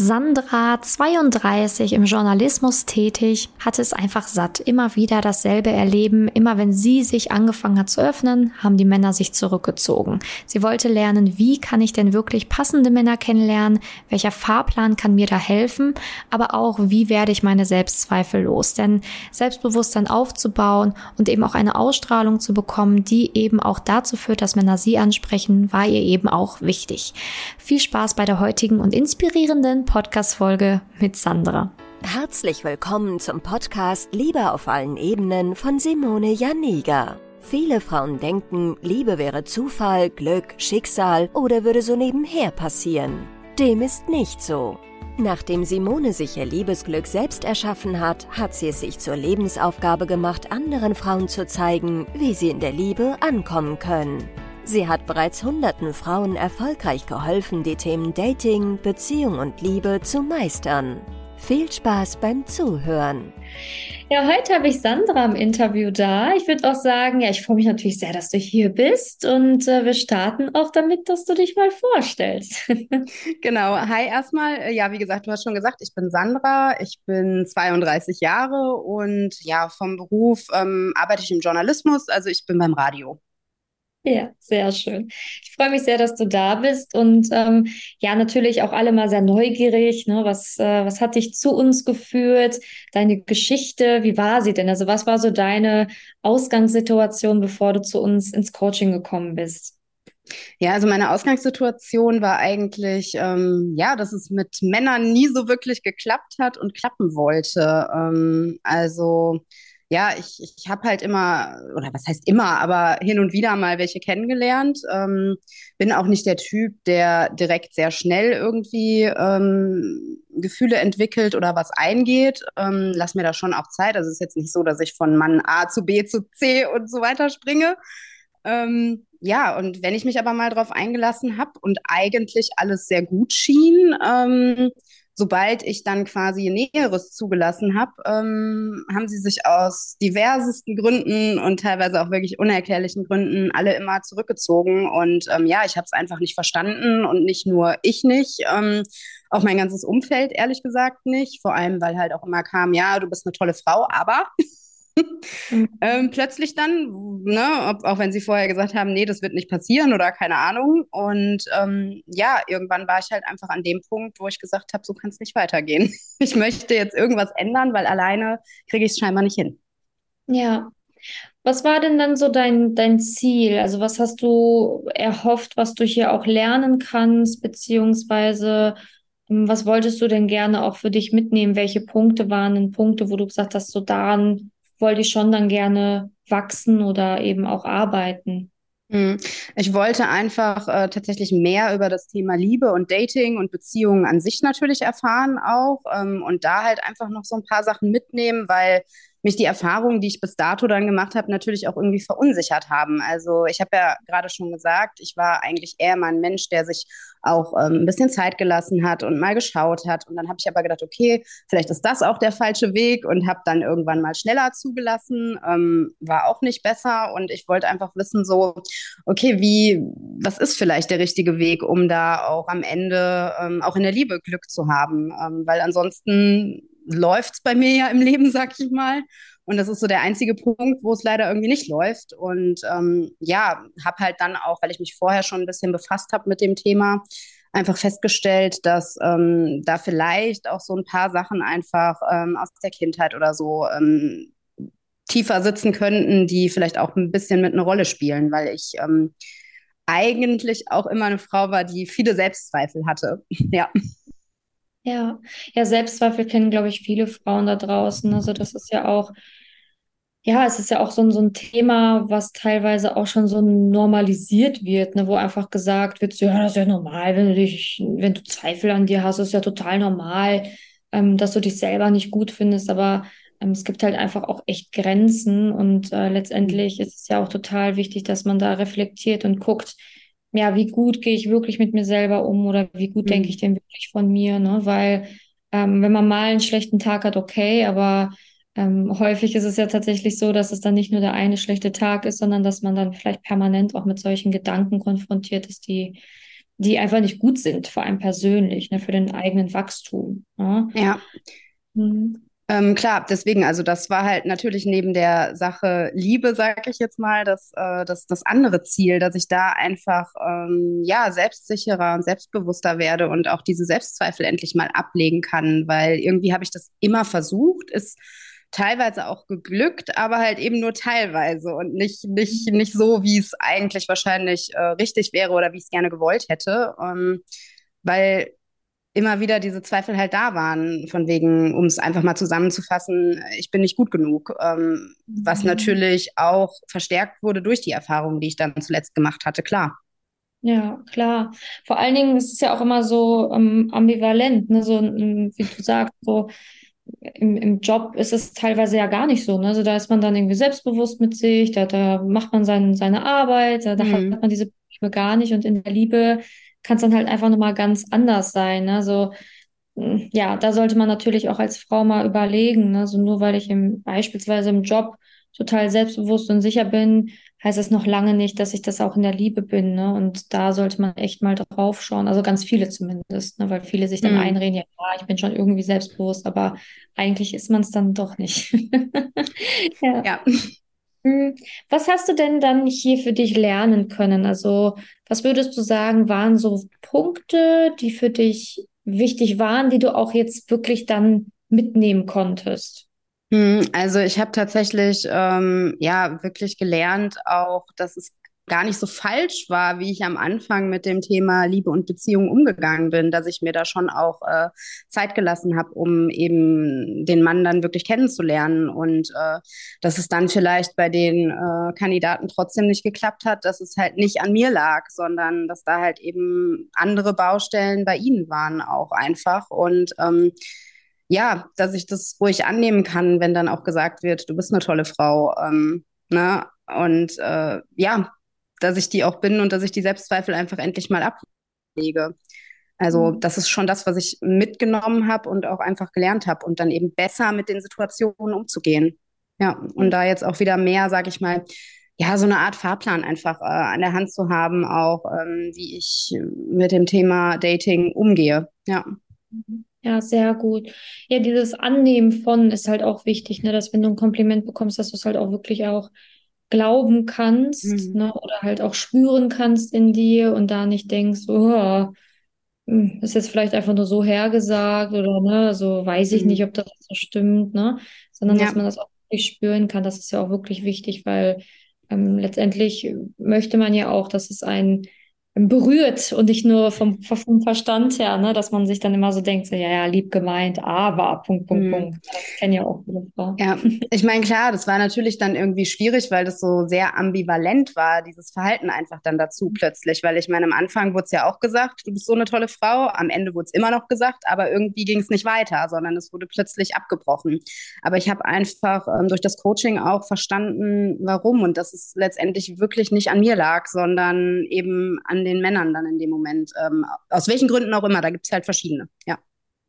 Sandra, 32, im Journalismus tätig, hatte es einfach satt. Immer wieder dasselbe erleben. Immer wenn sie sich angefangen hat zu öffnen, haben die Männer sich zurückgezogen. Sie wollte lernen, wie kann ich denn wirklich passende Männer kennenlernen? Welcher Fahrplan kann mir da helfen? Aber auch, wie werde ich meine Selbstzweifel los? Denn Selbstbewusstsein aufzubauen und eben auch eine Ausstrahlung zu bekommen, die eben auch dazu führt, dass Männer sie ansprechen, war ihr eben auch wichtig. Viel Spaß bei der heutigen und inspirierenden Podcast-Folge mit Sandra. Herzlich willkommen zum Podcast Liebe auf allen Ebenen von Simone Janiga. Viele Frauen denken, Liebe wäre Zufall, Glück, Schicksal oder würde so nebenher passieren. Dem ist nicht so. Nachdem Simone sich ihr Liebesglück selbst erschaffen hat, hat sie es sich zur Lebensaufgabe gemacht, anderen Frauen zu zeigen, wie sie in der Liebe ankommen können. Sie hat bereits hunderten Frauen erfolgreich geholfen, die Themen Dating, Beziehung und Liebe zu meistern. Viel Spaß beim Zuhören. Ja, heute habe ich Sandra im Interview da. Ich würde auch sagen, ja, ich freue mich natürlich sehr, dass du hier bist und äh, wir starten auch damit, dass du dich mal vorstellst. genau. Hi erstmal. Ja, wie gesagt, du hast schon gesagt, ich bin Sandra. Ich bin 32 Jahre und ja, vom Beruf ähm, arbeite ich im Journalismus. Also ich bin beim Radio. Ja, sehr schön. Ich freue mich sehr, dass du da bist und ähm, ja, natürlich auch alle mal sehr neugierig. Ne? Was, äh, was hat dich zu uns geführt? Deine Geschichte, wie war sie denn? Also, was war so deine Ausgangssituation, bevor du zu uns ins Coaching gekommen bist? Ja, also meine Ausgangssituation war eigentlich, ähm, ja, dass es mit Männern nie so wirklich geklappt hat und klappen wollte. Ähm, also ja, ich, ich habe halt immer, oder was heißt immer, aber hin und wieder mal welche kennengelernt. Ähm, bin auch nicht der Typ, der direkt sehr schnell irgendwie ähm, Gefühle entwickelt oder was eingeht. Ähm, lass mir da schon auch Zeit. Also es ist jetzt nicht so, dass ich von Mann A zu B zu C und so weiter springe. Ähm, ja, und wenn ich mich aber mal drauf eingelassen habe und eigentlich alles sehr gut schien, ähm, sobald ich dann quasi Näheres zugelassen habe, ähm, haben sie sich aus diversesten Gründen und teilweise auch wirklich unerklärlichen Gründen alle immer zurückgezogen. Und ähm, ja, ich habe es einfach nicht verstanden und nicht nur ich nicht. Ähm, auch mein ganzes Umfeld, ehrlich gesagt, nicht. Vor allem, weil halt auch immer kam, ja, du bist eine tolle Frau, aber Ähm, plötzlich dann, ne, ob, auch wenn sie vorher gesagt haben, nee, das wird nicht passieren oder keine Ahnung. Und ähm, ja, irgendwann war ich halt einfach an dem Punkt, wo ich gesagt habe, so kann es nicht weitergehen. Ich möchte jetzt irgendwas ändern, weil alleine kriege ich es scheinbar nicht hin. Ja. Was war denn dann so dein, dein Ziel? Also was hast du erhofft, was du hier auch lernen kannst, beziehungsweise ähm, was wolltest du denn gerne auch für dich mitnehmen? Welche Punkte waren denn Punkte, wo du gesagt hast, so daran wollte ich schon dann gerne wachsen oder eben auch arbeiten. Hm. Ich wollte einfach äh, tatsächlich mehr über das Thema Liebe und Dating und Beziehungen an sich natürlich erfahren auch ähm, und da halt einfach noch so ein paar Sachen mitnehmen, weil mich die Erfahrungen, die ich bis dato dann gemacht habe, natürlich auch irgendwie verunsichert haben. Also ich habe ja gerade schon gesagt, ich war eigentlich eher mal ein Mensch, der sich auch ähm, ein bisschen Zeit gelassen hat und mal geschaut hat. Und dann habe ich aber gedacht, okay, vielleicht ist das auch der falsche Weg und habe dann irgendwann mal schneller zugelassen. Ähm, war auch nicht besser. Und ich wollte einfach wissen, so, okay, wie, was ist vielleicht der richtige Weg, um da auch am Ende ähm, auch in der Liebe Glück zu haben? Ähm, weil ansonsten läuft es bei mir ja im Leben, sag ich mal. Und das ist so der einzige Punkt, wo es leider irgendwie nicht läuft. Und ähm, ja, habe halt dann auch, weil ich mich vorher schon ein bisschen befasst habe mit dem Thema, einfach festgestellt, dass ähm, da vielleicht auch so ein paar Sachen einfach ähm, aus der Kindheit oder so ähm, tiefer sitzen könnten, die vielleicht auch ein bisschen mit einer Rolle spielen, weil ich ähm, eigentlich auch immer eine Frau war, die viele Selbstzweifel hatte. ja. Ja, ja, Selbstzweifel kennen, glaube ich, viele Frauen da draußen. Also das ist ja auch, ja, es ist ja auch so ein, so ein Thema, was teilweise auch schon so normalisiert wird, ne, wo einfach gesagt wird, ja, das ist ja normal, wenn du dich, wenn du Zweifel an dir hast, ist ja total normal, ähm, dass du dich selber nicht gut findest, aber ähm, es gibt halt einfach auch echt Grenzen und äh, letztendlich ist es ja auch total wichtig, dass man da reflektiert und guckt, ja, wie gut gehe ich wirklich mit mir selber um oder wie gut mhm. denke ich denn wirklich von mir, ne? Weil ähm, wenn man mal einen schlechten Tag hat, okay, aber ähm, häufig ist es ja tatsächlich so, dass es dann nicht nur der eine schlechte Tag ist, sondern dass man dann vielleicht permanent auch mit solchen Gedanken konfrontiert ist, die die einfach nicht gut sind, vor allem persönlich, ne, für den eigenen Wachstum. Ne? Ja. Mhm. Ähm, klar, deswegen, also das war halt natürlich neben der Sache Liebe, sage ich jetzt mal, das, äh, das, das andere Ziel, dass ich da einfach ähm, ja selbstsicherer und selbstbewusster werde und auch diese Selbstzweifel endlich mal ablegen kann, weil irgendwie habe ich das immer versucht, ist teilweise auch geglückt, aber halt eben nur teilweise und nicht, nicht, nicht so, wie es eigentlich wahrscheinlich äh, richtig wäre oder wie ich es gerne gewollt hätte. Ähm, weil immer wieder diese Zweifel halt da waren, von wegen, um es einfach mal zusammenzufassen, ich bin nicht gut genug, ähm, mhm. was natürlich auch verstärkt wurde durch die Erfahrungen, die ich dann zuletzt gemacht hatte, klar. Ja, klar. Vor allen Dingen ist es ja auch immer so ähm, ambivalent, ne? so wie du sagst, so im, im Job ist es teilweise ja gar nicht so. Ne? Also da ist man dann irgendwie selbstbewusst mit sich, da, da macht man sein, seine Arbeit, da, da mhm. hat man diese Probleme gar nicht und in der Liebe kann es dann halt einfach nochmal ganz anders sein. Ne? So, hm, ja, da sollte man natürlich auch als Frau mal überlegen. Ne? So nur weil ich im, beispielsweise im Job total selbstbewusst und sicher bin, heißt es noch lange nicht, dass ich das auch in der Liebe bin. Ne? Und da sollte man echt mal drauf schauen. Also ganz viele zumindest, ne? weil viele sich dann mhm. einreden, ja, ich bin schon irgendwie selbstbewusst, aber eigentlich ist man es dann doch nicht. ja. ja. Hm, was hast du denn dann hier für dich lernen können? Also, was würdest du sagen, waren so Punkte, die für dich wichtig waren, die du auch jetzt wirklich dann mitnehmen konntest? Hm, also ich habe tatsächlich ähm, ja wirklich gelernt, auch dass es gar nicht so falsch war, wie ich am Anfang mit dem Thema Liebe und Beziehung umgegangen bin, dass ich mir da schon auch äh, Zeit gelassen habe, um eben den Mann dann wirklich kennenzulernen und äh, dass es dann vielleicht bei den äh, Kandidaten trotzdem nicht geklappt hat, dass es halt nicht an mir lag, sondern dass da halt eben andere Baustellen bei ihnen waren auch einfach und ähm, ja, dass ich das ruhig annehmen kann, wenn dann auch gesagt wird, du bist eine tolle Frau. Ähm, ne? Und äh, ja, dass ich die auch bin und dass ich die Selbstzweifel einfach endlich mal ablege. Also mhm. das ist schon das, was ich mitgenommen habe und auch einfach gelernt habe und dann eben besser mit den Situationen umzugehen. Ja, und da jetzt auch wieder mehr, sage ich mal, ja, so eine Art Fahrplan einfach äh, an der Hand zu haben, auch ähm, wie ich mit dem Thema Dating umgehe. Ja. Ja, sehr gut. Ja, dieses Annehmen von ist halt auch wichtig, ne, dass wenn du ein Kompliment bekommst, dass du es halt auch wirklich auch glauben kannst, mhm. ne, oder halt auch spüren kannst in dir und da nicht denkst, oh, hm, ist jetzt vielleicht einfach nur so hergesagt oder ne, so weiß ich mhm. nicht, ob das so stimmt, ne, sondern ja. dass man das auch wirklich spüren kann, das ist ja auch wirklich wichtig, weil ähm, letztendlich möchte man ja auch, dass es ein berührt und nicht nur vom, vom Verstand her, ne, dass man sich dann immer so denkt, so, ja, ja, lieb gemeint, aber, Punkt, Punkt, hm. Punkt. Das kennen ja auch viele Frauen. Ja, ich meine, klar, das war natürlich dann irgendwie schwierig, weil das so sehr ambivalent war, dieses Verhalten einfach dann dazu plötzlich, weil ich meine, am Anfang wurde es ja auch gesagt, du bist so eine tolle Frau, am Ende wurde es immer noch gesagt, aber irgendwie ging es nicht weiter, sondern es wurde plötzlich abgebrochen. Aber ich habe einfach ähm, durch das Coaching auch verstanden, warum und dass es letztendlich wirklich nicht an mir lag, sondern eben an den Männern dann in dem Moment. Ähm, aus welchen Gründen auch immer, da gibt es halt verschiedene, ja.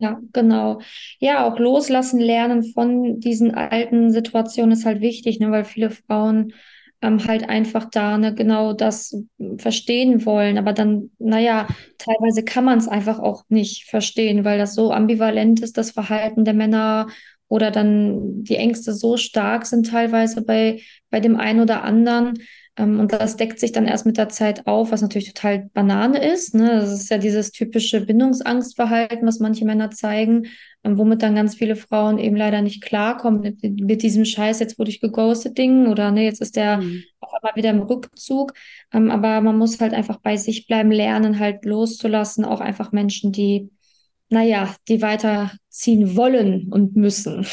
Ja, genau. Ja, auch loslassen lernen von diesen alten Situationen ist halt wichtig, ne, weil viele Frauen ähm, halt einfach da ne, genau das verstehen wollen. Aber dann, naja, teilweise kann man es einfach auch nicht verstehen, weil das so ambivalent ist, das Verhalten der Männer oder dann die Ängste so stark sind teilweise bei, bei dem einen oder anderen, und das deckt sich dann erst mit der Zeit auf, was natürlich total Banane ist. Ne? Das ist ja dieses typische Bindungsangstverhalten, was manche Männer zeigen, ähm, womit dann ganz viele Frauen eben leider nicht klarkommen mit, mit diesem Scheiß, jetzt wurde ich geghostet Ding oder ne, jetzt ist der mhm. auf einmal wieder im Rückzug. Ähm, aber man muss halt einfach bei sich bleiben, lernen, halt loszulassen, auch einfach Menschen, die naja, die weiterziehen wollen und müssen.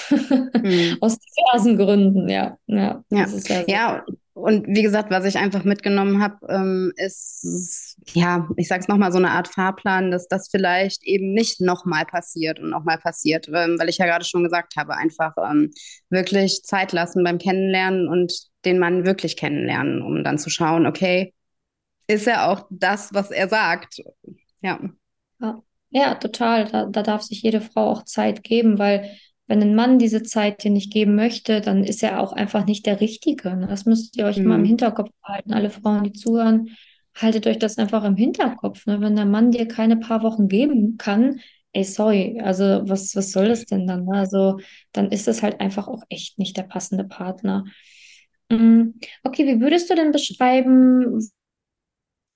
Mhm. Aus diversen Gründen. Ja, ja. ja, ja und wie gesagt, was ich einfach mitgenommen habe, ähm, ist, ja, ich sage es nochmal, so eine Art Fahrplan, dass das vielleicht eben nicht nochmal passiert und nochmal passiert, ähm, weil ich ja gerade schon gesagt habe, einfach ähm, wirklich Zeit lassen beim Kennenlernen und den Mann wirklich kennenlernen, um dann zu schauen, okay, ist er auch das, was er sagt? Ja. Ja, total. Da, da darf sich jede Frau auch Zeit geben, weil wenn ein Mann diese Zeit dir nicht geben möchte, dann ist er auch einfach nicht der Richtige. Ne? Das müsst ihr euch mhm. immer im Hinterkopf behalten. Alle Frauen, die zuhören, haltet euch das einfach im Hinterkopf. Ne? Wenn der Mann dir keine paar Wochen geben kann, ey, sorry, also was, was soll das denn dann? Ne? Also dann ist das halt einfach auch echt nicht der passende Partner. Mm, okay, wie würdest du denn beschreiben,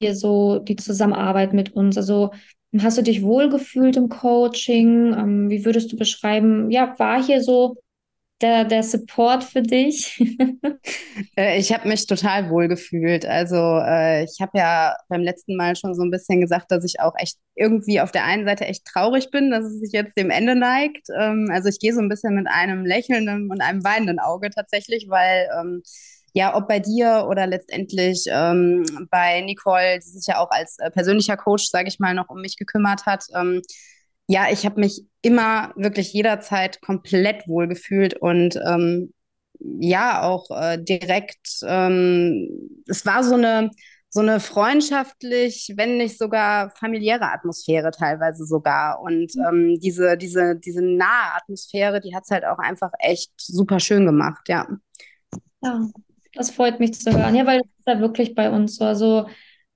hier so die Zusammenarbeit mit uns? Also hast du dich wohlgefühlt im Coaching? Ähm, wie würdest du beschreiben, ja, war hier so der, der Support für dich? Äh, ich habe mich total wohl gefühlt. Also äh, ich habe ja beim letzten Mal schon so ein bisschen gesagt, dass ich auch echt irgendwie auf der einen Seite echt traurig bin, dass es sich jetzt dem Ende neigt. Ähm, also ich gehe so ein bisschen mit einem lächelnden und einem weinenden Auge tatsächlich, weil ähm, ja, ob bei dir oder letztendlich ähm, bei Nicole, die sich ja auch als äh, persönlicher Coach, sage ich mal, noch um mich gekümmert hat, ähm, ja, ich habe mich immer wirklich jederzeit komplett wohlgefühlt und ähm, ja, auch äh, direkt, ähm, es war so eine, so eine freundschaftlich, wenn nicht sogar familiäre Atmosphäre teilweise sogar. Und ähm, diese, diese, diese nahe Atmosphäre, die hat es halt auch einfach echt super schön gemacht, ja. Ja, das freut mich zu hören. Ja, weil das ist ja wirklich bei uns so. Also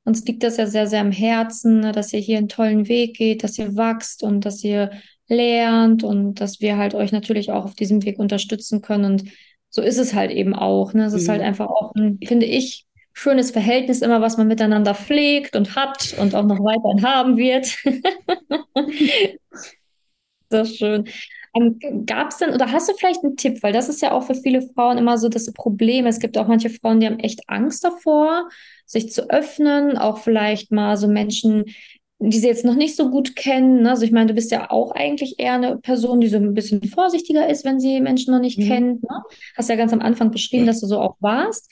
uns liegt das ja sehr, sehr am Herzen, ne, dass ihr hier einen tollen Weg geht, dass ihr wachst und dass ihr lernt und dass wir halt euch natürlich auch auf diesem Weg unterstützen können. Und so ist es halt eben auch. Ne? Es mhm. ist halt mhm. einfach auch ein, finde ich, schönes Verhältnis immer, was man miteinander pflegt und hat und auch noch weiterhin haben wird. das ist schön. Ähm, Gab es denn, oder hast du vielleicht einen Tipp? Weil das ist ja auch für viele Frauen immer so das Problem. Es gibt auch manche Frauen, die haben echt Angst davor, sich zu öffnen, auch vielleicht mal so Menschen, die sie jetzt noch nicht so gut kennen. Ne? Also ich meine, du bist ja auch eigentlich eher eine Person, die so ein bisschen vorsichtiger ist, wenn sie Menschen noch nicht mhm. kennt. Ne? Hast ja ganz am Anfang beschrieben, dass du so auch warst.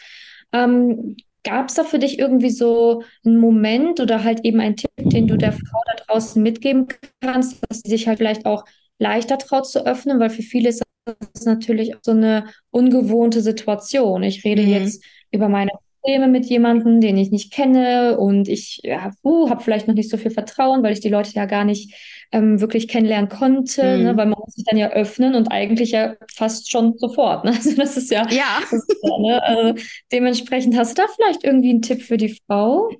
Ähm, Gab es da für dich irgendwie so einen Moment oder halt eben einen Tipp, den du der Frau da draußen mitgeben kannst, dass sie sich halt vielleicht auch leichter traut zu öffnen, weil für viele ist das natürlich auch so eine ungewohnte Situation. Ich rede mhm. jetzt über meine Probleme mit jemandem, den ich nicht kenne und ich ja, uh, habe vielleicht noch nicht so viel Vertrauen, weil ich die Leute ja gar nicht ähm, wirklich kennenlernen konnte, ne? mhm. ne? weil man muss sich dann ja öffnen und eigentlich ja fast schon sofort. Ne? Also das ist ja, ja. Ist ja ne? also dementsprechend hast du da vielleicht irgendwie einen Tipp für die Frau?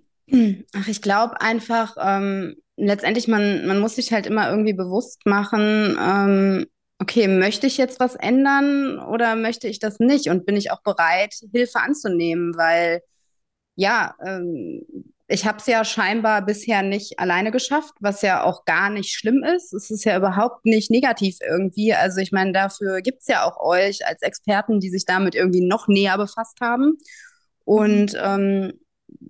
Ach, ich glaube einfach, ähm, letztendlich, man, man muss sich halt immer irgendwie bewusst machen, ähm, okay, möchte ich jetzt was ändern oder möchte ich das nicht? Und bin ich auch bereit, Hilfe anzunehmen? Weil ja, ähm, ich habe es ja scheinbar bisher nicht alleine geschafft, was ja auch gar nicht schlimm ist. Es ist ja überhaupt nicht negativ irgendwie. Also ich meine, dafür gibt es ja auch euch als Experten, die sich damit irgendwie noch näher befasst haben. Und ähm,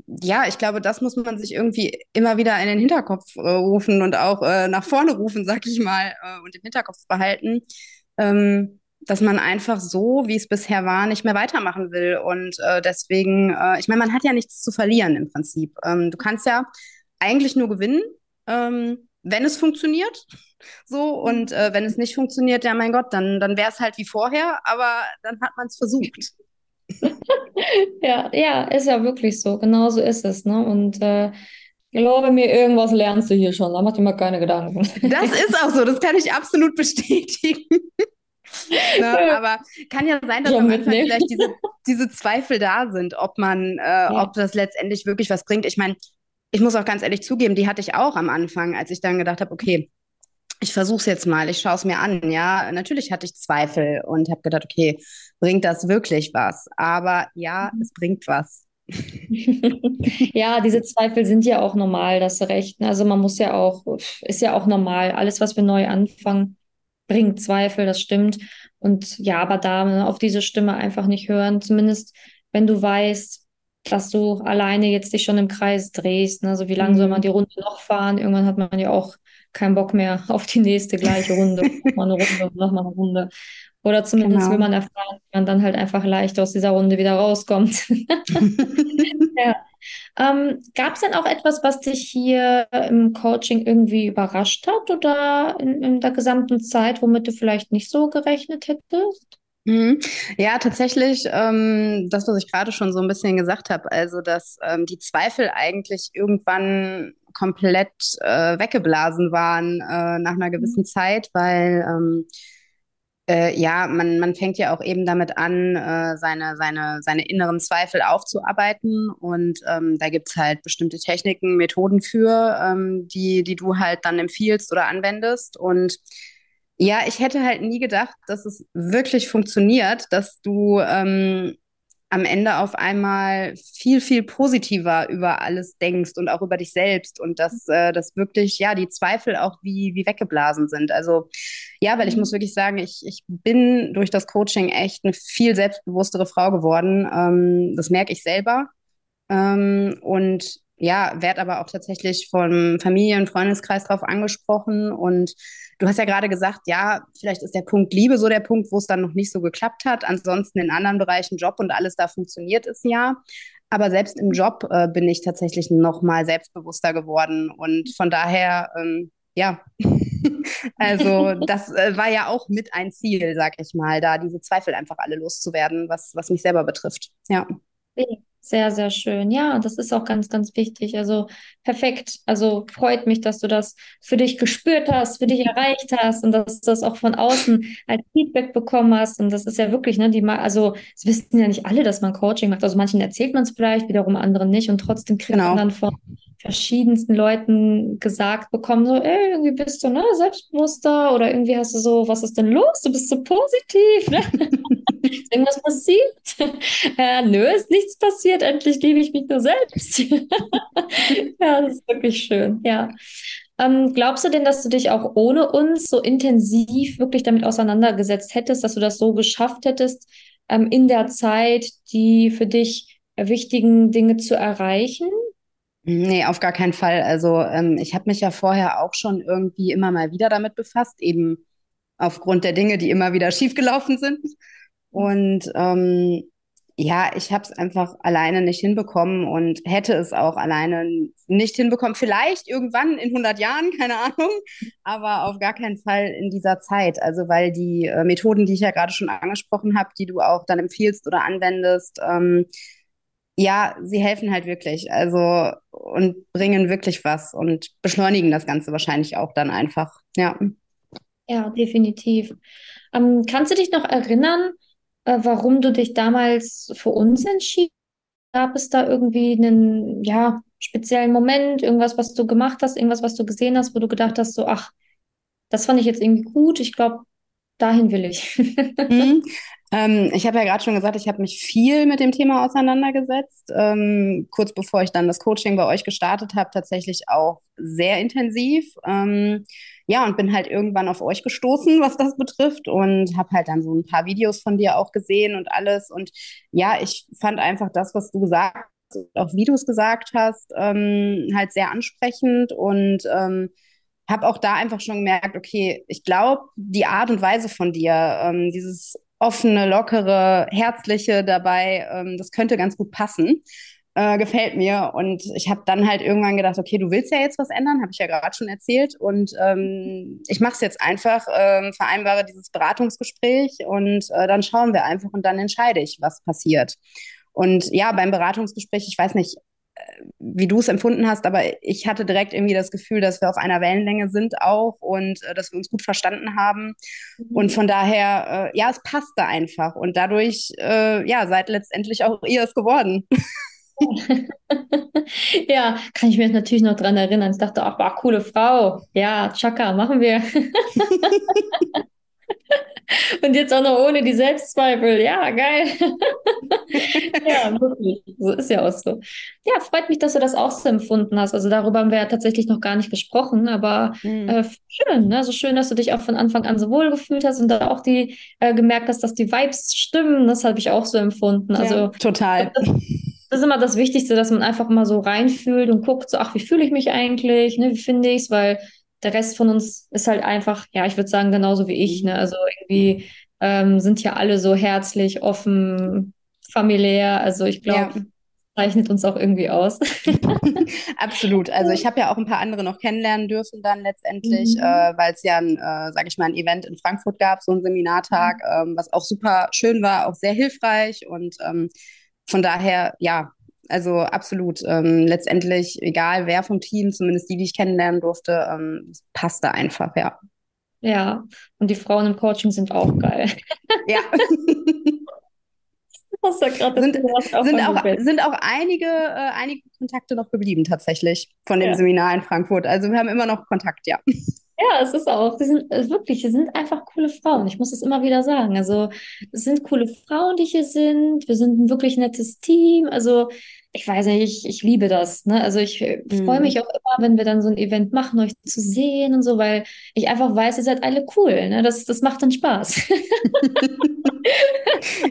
ja, ich glaube, das muss man sich irgendwie immer wieder in den Hinterkopf äh, rufen und auch äh, nach vorne rufen, sag ich mal, äh, und im Hinterkopf behalten, ähm, dass man einfach so, wie es bisher war, nicht mehr weitermachen will. Und äh, deswegen, äh, ich meine, man hat ja nichts zu verlieren im Prinzip. Ähm, du kannst ja eigentlich nur gewinnen, ähm, wenn es funktioniert. So, und äh, wenn es nicht funktioniert, ja, mein Gott, dann, dann wäre es halt wie vorher, aber dann hat man es versucht. ja, ja, ist ja wirklich so. Genau so ist es. Ne? Und äh, glaube mir, irgendwas lernst du hier schon. Da mach dir mal keine Gedanken. Das ist auch so. Das kann ich absolut bestätigen. ne, aber kann ja sein, dass ja, am Anfang vielleicht diese, diese Zweifel da sind, ob man, äh, ja. ob das letztendlich wirklich was bringt. Ich meine, ich muss auch ganz ehrlich zugeben, die hatte ich auch am Anfang, als ich dann gedacht habe, okay, ich versuche es jetzt mal, ich schaue es mir an. Ja, natürlich hatte ich Zweifel und habe gedacht, okay, bringt das wirklich was? Aber ja, mhm. es bringt was. ja, diese Zweifel sind ja auch normal, das recht. Also man muss ja auch, ist ja auch normal. Alles, was wir neu anfangen, bringt Zweifel, das stimmt. Und ja, aber da ne, auf diese Stimme einfach nicht hören, zumindest wenn du weißt, dass du alleine jetzt dich schon im Kreis drehst. Ne? Also wie lange mhm. soll man die Runde noch fahren? Irgendwann hat man ja auch keinen Bock mehr auf die nächste gleiche Runde. Nochmal eine Runde, nochmal eine Runde. Oder zumindest genau. will man erfahren, wie man dann halt einfach leicht aus dieser Runde wieder rauskommt. ja. ähm, Gab es denn auch etwas, was dich hier im Coaching irgendwie überrascht hat oder in, in der gesamten Zeit, womit du vielleicht nicht so gerechnet hättest? Mhm. Ja, tatsächlich, ähm, das, was ich gerade schon so ein bisschen gesagt habe, also dass ähm, die Zweifel eigentlich irgendwann komplett äh, weggeblasen waren äh, nach einer gewissen Zeit, weil ähm, Äh, ja, man, man fängt ja auch eben damit an, äh, seine, seine, seine inneren Zweifel aufzuarbeiten. Und ähm, da gibt's halt bestimmte Techniken, Methoden für, ähm, die, die du halt dann empfiehlst oder anwendest. Und ja, ich hätte halt nie gedacht, dass es wirklich funktioniert, dass du ähm, am Ende auf einmal viel, viel positiver über alles denkst und auch über dich selbst und dass, äh, dass wirklich, ja, die Zweifel auch wie, wie weggeblasen sind. Also ja, weil ich muss wirklich sagen, ich, ich bin durch das Coaching echt eine viel selbstbewusstere Frau geworden. Ähm, das merke ich selber. Ähm, und ja, werde aber auch tatsächlich vom Familien- und Freundeskreis drauf angesprochen. Und du hast ja gerade gesagt, ja, vielleicht ist der Punkt Liebe so der Punkt, wo es dann noch nicht so geklappt hat. Ansonsten in anderen Bereichen Job und alles da funktioniert es ja. Aber selbst im Job äh, bin ich tatsächlich noch mal selbstbewusster geworden. Und von daher, ähm, ja, also das äh, war ja auch mit ein Ziel, sag ich mal, da diese Zweifel einfach alle loszuwerden, was, was mich selber betrifft. Ja. Sehr, sehr schön. Ja, das ist auch ganz, ganz wichtig. Also perfekt. Also freut mich, dass du das für dich gespürt hast, für dich erreicht hast und dass du das auch von außen als Feedback bekommen hast. Und das ist ja wirklich, ne, die mal, also es wissen ja nicht alle, dass man Coaching macht. Also manchen erzählt man es vielleicht, wiederum anderen nicht. Und trotzdem kriegt genau. man dann von verschiedensten Leuten gesagt bekommen, so, ey, irgendwie bist du ne, selbstbewusster oder irgendwie hast du so, was ist denn los? Du bist so positiv, ne? ist irgendwas passiert? äh, nö, ist nichts passiert, endlich liebe ich mich nur selbst. ja, das ist wirklich schön, ja. Ähm, glaubst du denn, dass du dich auch ohne uns so intensiv wirklich damit auseinandergesetzt hättest, dass du das so geschafft hättest, ähm, in der Zeit die für dich wichtigen Dinge zu erreichen? Nee, auf gar keinen Fall. Also ähm, ich habe mich ja vorher auch schon irgendwie immer mal wieder damit befasst, eben aufgrund der Dinge, die immer wieder schiefgelaufen sind. Und ähm, ja, ich habe es einfach alleine nicht hinbekommen und hätte es auch alleine nicht hinbekommen. Vielleicht irgendwann in 100 Jahren, keine Ahnung, aber auf gar keinen Fall in dieser Zeit. Also weil die äh, Methoden, die ich ja gerade schon angesprochen habe, die du auch dann empfiehlst oder anwendest, ähm, ja, sie helfen halt wirklich. Also und bringen wirklich was und beschleunigen das Ganze wahrscheinlich auch dann einfach. Ja. Ja, definitiv. Ähm, kannst du dich noch erinnern, äh, warum du dich damals für uns entschieden Gab es da irgendwie einen, ja, speziellen Moment, irgendwas, was du gemacht hast, irgendwas, was du gesehen hast, wo du gedacht hast, so, ach, das fand ich jetzt irgendwie gut, ich glaube, dahin will ich. mhm. Ähm, ich habe ja gerade schon gesagt, ich habe mich viel mit dem Thema auseinandergesetzt. Ähm, kurz bevor ich dann das Coaching bei euch gestartet habe, tatsächlich auch sehr intensiv. Ähm, ja, und bin halt irgendwann auf euch gestoßen, was das betrifft und habe halt dann so ein paar Videos von dir auch gesehen und alles. Und ja, ich fand einfach das, was du gesagt hast, auch wie du es gesagt hast, ähm, halt sehr ansprechend und ähm, habe auch da einfach schon gemerkt, okay, ich glaube, die Art und Weise von dir, ähm, dieses offene, lockere, herzliche dabei, ähm, das könnte ganz gut passen. Äh, gefällt mir. Und ich habe dann halt irgendwann gedacht, okay, du willst ja jetzt was ändern, habe ich ja gerade schon erzählt. Und ähm, ich mache es jetzt einfach, ähm, vereinbare dieses Beratungsgespräch und äh, dann schauen wir einfach und dann entscheide ich, was passiert. Und ja, beim Beratungsgespräch, ich weiß nicht, wie du es empfunden hast, aber ich hatte direkt irgendwie das Gefühl, dass wir auf einer Wellenlänge sind auch und äh, dass wir uns gut verstanden haben. Mhm. Und von daher, äh, ja, es passte einfach. Und dadurch, äh, ja, seid letztendlich auch ihr es geworden. ja, kann ich mich natürlich noch dran erinnern. Ich dachte, ach, war coole Frau. Ja, Chaka, machen wir. Und jetzt auch noch ohne die Selbstzweifel. Ja, geil. ja, wirklich. So ist ja auch so. Ja, freut mich, dass du das auch so empfunden hast. Also darüber haben wir ja tatsächlich noch gar nicht gesprochen, aber mhm. äh, schön, ne? So schön, dass du dich auch von Anfang an so wohl gefühlt hast und da auch die äh, gemerkt hast, dass die Vibes stimmen. Das habe ich auch so empfunden. Also ja, total. Das, das ist immer das Wichtigste, dass man einfach mal so reinfühlt und guckt, so, ach, wie fühle ich mich eigentlich, ne, wie finde ich es, weil der Rest von uns ist halt einfach, ja, ich würde sagen, genauso wie ich. Ne? Also irgendwie ähm, sind ja alle so herzlich, offen, familiär. Also ich glaube, ja. zeichnet uns auch irgendwie aus. Absolut. Also ich habe ja auch ein paar andere noch kennenlernen dürfen dann letztendlich, mhm. äh, weil es ja ein, äh, sage ich mal, ein Event in Frankfurt gab, so ein Seminartag, mhm. ähm, was auch super schön war, auch sehr hilfreich und ähm, von daher, ja, also absolut. Ähm, letztendlich, egal wer vom Team, zumindest die, die ich kennenlernen durfte, ähm, passte einfach, ja. Ja, und die Frauen im Coaching sind auch geil. Ja. Das ist ja sind, sind, auch, sind auch einige, äh, einige Kontakte noch geblieben tatsächlich von dem ja. Seminar in Frankfurt. Also wir haben immer noch Kontakt, ja. Ja, es ist auch, die sind wirklich, es sind einfach coole Frauen. Ich muss es immer wieder sagen. Also, es sind coole Frauen, die hier sind. Wir sind ein wirklich nettes Team. Also, ich weiß nicht, ich, ich liebe das. Ne? Also ich äh, mhm. freue mich auch immer, wenn wir dann so ein Event machen, euch zu sehen und so, weil ich einfach weiß, ihr seid alle cool. Ne? Das, das macht dann Spaß.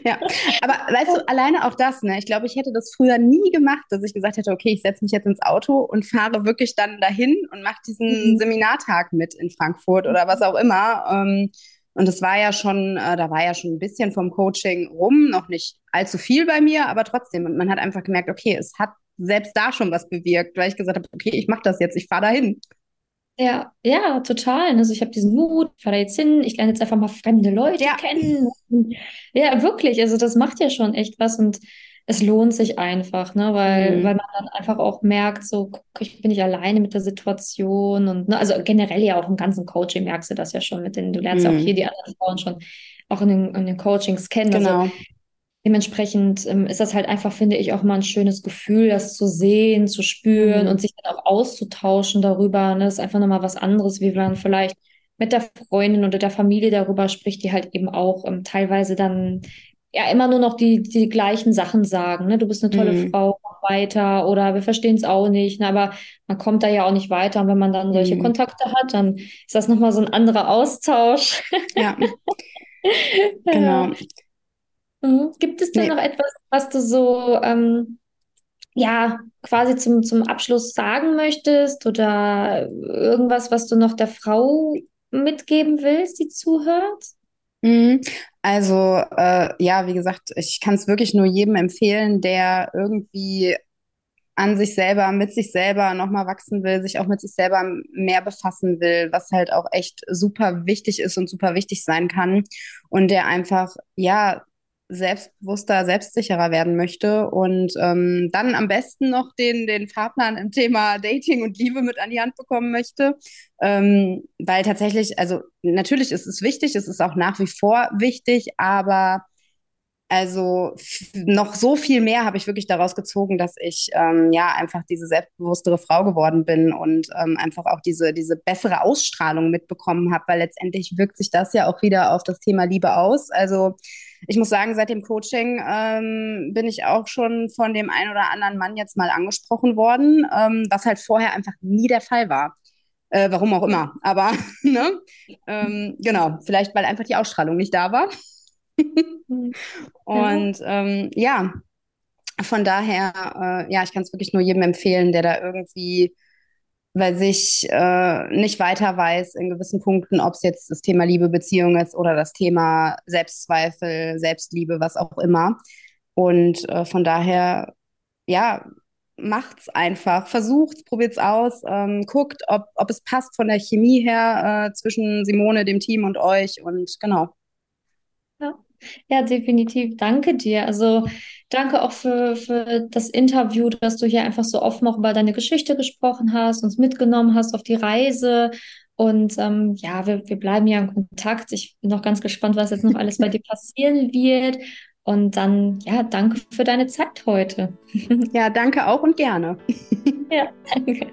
ja, aber weißt du, alleine auch das, ne? Ich glaube, ich hätte das früher nie gemacht, dass ich gesagt hätte, okay, ich setze mich jetzt ins Auto und fahre wirklich dann dahin und mache diesen mhm. Seminartag mit in Frankfurt oder was auch immer. Ähm, und es war ja schon, äh, da war ja schon ein bisschen vom Coaching rum, noch nicht allzu viel bei mir, aber trotzdem. Und man hat einfach gemerkt, okay, es hat selbst da schon was bewirkt, weil ich gesagt habe, okay, ich mache das jetzt, ich fahre dahin. Ja, ja, total. Also ich habe diesen Mut, fahre da jetzt hin, ich lerne jetzt einfach mal fremde Leute ja. kennen. Ja, wirklich. Also das macht ja schon echt was und es lohnt sich einfach, ne, weil, mhm. weil man dann einfach auch merkt, so, guck, ich bin nicht alleine mit der Situation und, ne, also generell ja auch im ganzen Coaching merkst du das ja schon mit den, du lernst mhm. auch hier die anderen Frauen schon auch in den, in den Coachings kennen. Also genau. Also, dementsprechend ähm, ist das halt einfach, finde ich, auch mal ein schönes Gefühl, das zu sehen, zu spüren mhm. und sich dann auch auszutauschen darüber. Ne? Das ist einfach nochmal was anderes, wie man vielleicht mit der Freundin oder der Familie darüber spricht, die halt eben auch ähm, teilweise dann ja immer nur noch die, die gleichen Sachen sagen. Ne? Du bist eine tolle mhm. Frau, weiter oder wir verstehen es auch nicht. Ne? Aber man kommt da ja auch nicht weiter. Und wenn man dann solche mhm. Kontakte hat, dann ist das nochmal so ein anderer Austausch. Ja. genau. Mhm. Gibt es denn nee. noch etwas, was du so ähm, ja quasi zum, zum Abschluss sagen möchtest oder irgendwas, was du noch der Frau mitgeben willst, die zuhört? Mhm. Also äh, ja, wie gesagt, ich kann es wirklich nur jedem empfehlen, der irgendwie an sich selber, mit sich selber nochmal wachsen will, sich auch mit sich selber mehr befassen will, was halt auch echt super wichtig ist und super wichtig sein kann. Und der einfach, ja, selbstbewusster, selbstsicherer werden möchte und ähm, dann am besten noch den, den Fahrplan im Thema Dating und Liebe mit an die Hand bekommen möchte. Ähm, weil tatsächlich, also natürlich ist es wichtig, es ist auch nach wie vor wichtig, aber also noch so viel mehr habe ich wirklich daraus gezogen, dass ich ähm, ja einfach diese selbstbewusstere Frau geworden bin und ähm, einfach auch diese, diese bessere Ausstrahlung mitbekommen habe, weil letztendlich wirkt sich das ja auch wieder auf das Thema Liebe aus. Also ich muss sagen, seit dem Coaching ähm, bin ich auch schon von dem einen oder anderen Mann jetzt mal angesprochen worden, ähm, was halt vorher einfach nie der Fall war. Äh, warum auch immer. Aber, ne? Ähm, genau, vielleicht weil einfach die Ausstrahlung nicht da war. Und ja, ähm, ja von daher, äh, ja, ich kann es wirklich nur jedem empfehlen, der da irgendwie weil sich äh, nicht weiter weiß in gewissen Punkten, ob es jetzt das Thema Liebe, Beziehung ist oder das Thema Selbstzweifel, Selbstliebe, was auch immer. Und äh, von daher, ja, macht's einfach, versucht's, probiert's aus, ähm, guckt, ob, ob es passt von der Chemie her äh, zwischen Simone, dem Team und euch und genau. Ja. Definitiv. Danke dir. Also danke auch für, für das Interview, dass du hier einfach so offen auch über deine Geschichte gesprochen hast, uns mitgenommen hast auf die Reise. Und ähm, ja, wir, wir bleiben ja in Kontakt. Ich bin noch ganz gespannt, was jetzt noch alles bei dir passieren wird. Und dann, ja, danke für deine Zeit heute. Ja, danke auch und gerne. Ja, danke.